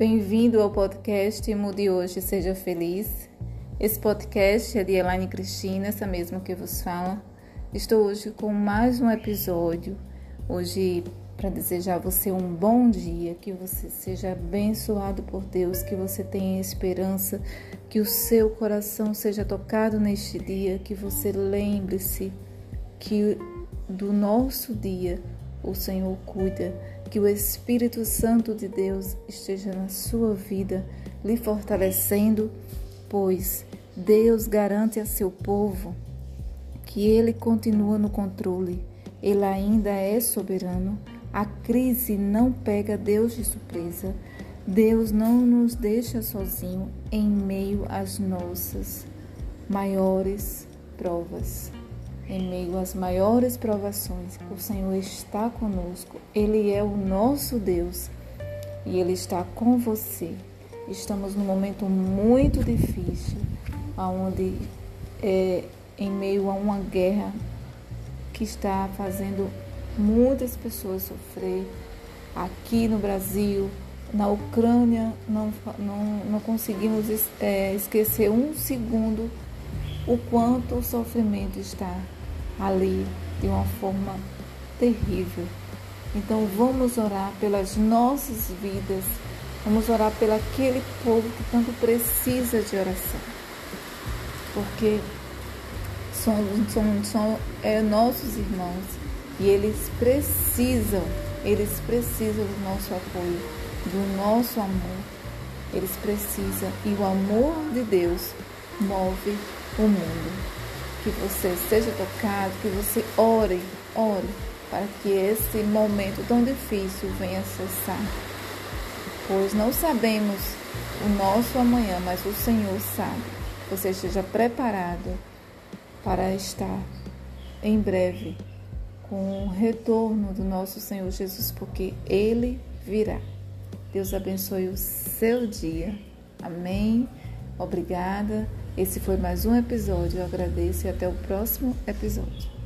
Bem-vindo ao podcast Mude Hoje, Seja Feliz. Esse podcast é de Elaine Cristina, essa mesma que vos fala. Estou hoje com mais um episódio, hoje para desejar a você um bom dia, que você seja abençoado por Deus, que você tenha esperança, que o seu coração seja tocado neste dia, que você lembre-se que do nosso dia o Senhor cuida que o Espírito Santo de Deus esteja na sua vida, lhe fortalecendo, pois Deus garante a seu povo que ele continua no controle, ele ainda é soberano. A crise não pega Deus de surpresa. Deus não nos deixa sozinho em meio às nossas maiores provas em meio às maiores provações, o Senhor está conosco. Ele é o nosso Deus e Ele está com você. Estamos num momento muito difícil, onde é, em meio a uma guerra que está fazendo muitas pessoas sofrer. Aqui no Brasil, na Ucrânia, não, não, não conseguimos é, esquecer um segundo o quanto o sofrimento está ali de uma forma terrível. Então vamos orar pelas nossas vidas, vamos orar pelo aquele povo que tanto precisa de oração. Porque são, são, são é, nossos irmãos e eles precisam, eles precisam do nosso apoio, do nosso amor. Eles precisam e o amor de Deus move o mundo que você seja tocado, que você ore, ore, para que esse momento tão difícil venha cessar. Pois não sabemos o nosso amanhã, mas o Senhor sabe. Você esteja preparado para estar em breve com o retorno do nosso Senhor Jesus, porque Ele virá. Deus abençoe o seu dia. Amém. Obrigada. Esse foi mais um episódio. Eu agradeço e até o próximo episódio.